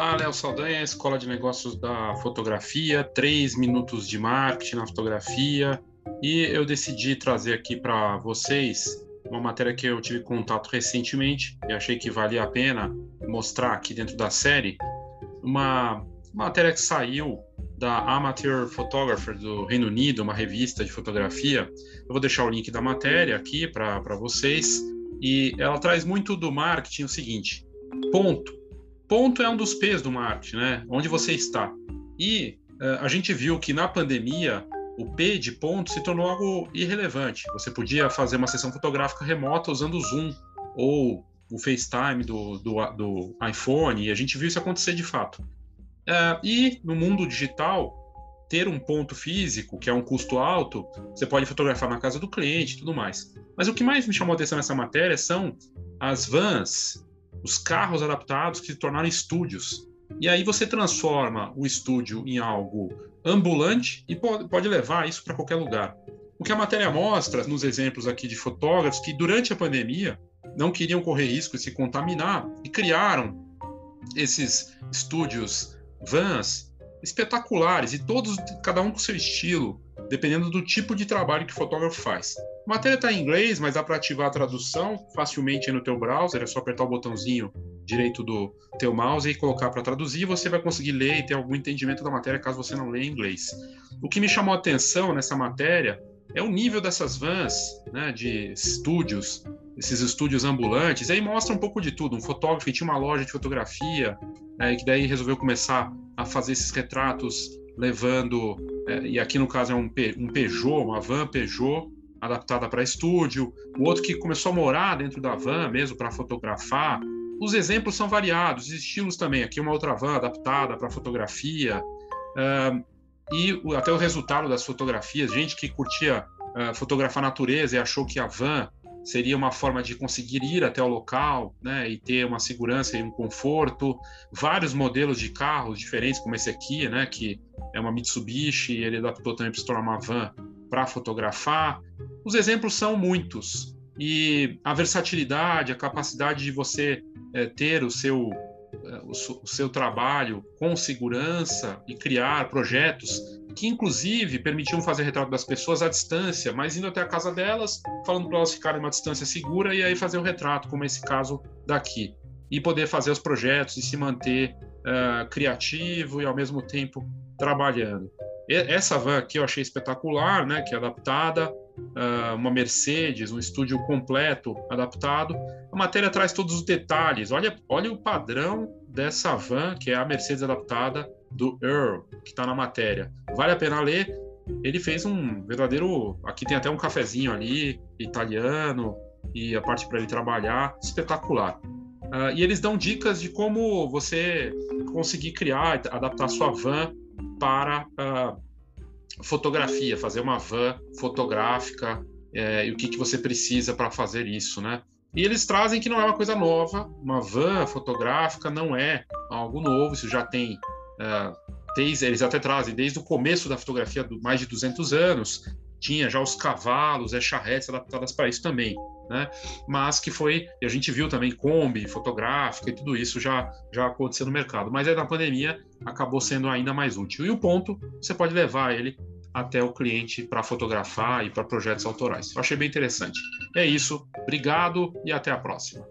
Olá, Léo Saldanha, Escola de Negócios da Fotografia, três minutos de marketing na fotografia. E eu decidi trazer aqui para vocês uma matéria que eu tive contato recentemente e achei que valia a pena mostrar aqui dentro da série. Uma matéria que saiu da Amateur Photographer do Reino Unido, uma revista de fotografia. Eu vou deixar o link da matéria aqui para vocês. E ela traz muito do marketing o seguinte: ponto. Ponto é um dos P's do marketing, né? Onde você está. E uh, a gente viu que na pandemia o P de ponto se tornou algo irrelevante. Você podia fazer uma sessão fotográfica remota usando o Zoom ou o FaceTime do, do, do iPhone, e a gente viu isso acontecer de fato. Uh, e no mundo digital, ter um ponto físico, que é um custo alto, você pode fotografar na casa do cliente e tudo mais. Mas o que mais me chamou a atenção nessa matéria são as vans, os carros adaptados que se tornaram estúdios. E aí você transforma o estúdio em algo ambulante e pode, levar isso para qualquer lugar. O que a matéria mostra, nos exemplos aqui de fotógrafos, que durante a pandemia não queriam correr risco de se contaminar e criaram esses estúdios vans espetaculares e todos, cada um com seu estilo, dependendo do tipo de trabalho que o fotógrafo faz. A matéria está em inglês, mas dá para ativar a tradução facilmente no teu browser, é só apertar o botãozinho direito do teu mouse e colocar para traduzir, você vai conseguir ler e ter algum entendimento da matéria caso você não leia inglês. O que me chamou a atenção nessa matéria é o nível dessas vans, né, de estúdios, esses estúdios ambulantes, e aí mostra um pouco de tudo. Um fotógrafo que tinha uma loja de fotografia, né, que daí resolveu começar a fazer esses retratos levando, é, e aqui no caso é um, um Peugeot, uma van Peugeot, adaptada para estúdio, o outro que começou a morar dentro da van mesmo para fotografar. Os exemplos são variados, os estilos também. Aqui uma outra van adaptada para fotografia. Uh, e até o resultado das fotografias, gente que curtia uh, fotografar natureza e achou que a van seria uma forma de conseguir ir até o local, né, e ter uma segurança e um conforto. Vários modelos de carros diferentes, como esse aqui, né, que é uma Mitsubishi, ele adaptou também para se tornar uma van para fotografar. Os exemplos são muitos e a versatilidade, a capacidade de você é, ter o seu é, o, seu trabalho com segurança e criar projetos que inclusive permitiam fazer retrato das pessoas à distância, mas indo até a casa delas, falando para elas ficarem uma distância segura e aí fazer o retrato, como esse caso daqui, e poder fazer os projetos e se manter uh, criativo e ao mesmo tempo trabalhando. Essa van aqui eu achei espetacular, né? Que é adaptada, uma Mercedes, um estúdio completo adaptado. A matéria traz todos os detalhes. Olha, olha o padrão dessa van, que é a Mercedes adaptada do Earl, que está na matéria. Vale a pena ler. Ele fez um verdadeiro. Aqui tem até um cafezinho ali, italiano, e a parte para ele trabalhar, espetacular. Uh, e eles dão dicas de como você conseguir criar, adaptar sua van para uh, fotografia, fazer uma van fotográfica é, e o que, que você precisa para fazer isso, né? E eles trazem que não é uma coisa nova, uma van fotográfica não é algo novo, isso já tem, uh, desde, eles até trazem desde o começo da fotografia, do, mais de 200 anos, tinha já os cavalos, as charretes adaptadas para isso também né? Mas que foi, a gente viu também Kombi, fotográfica e tudo isso já, já aconteceu no mercado. Mas aí na pandemia acabou sendo ainda mais útil. E o ponto, você pode levar ele até o cliente para fotografar e para projetos autorais. Eu achei bem interessante. É isso, obrigado e até a próxima.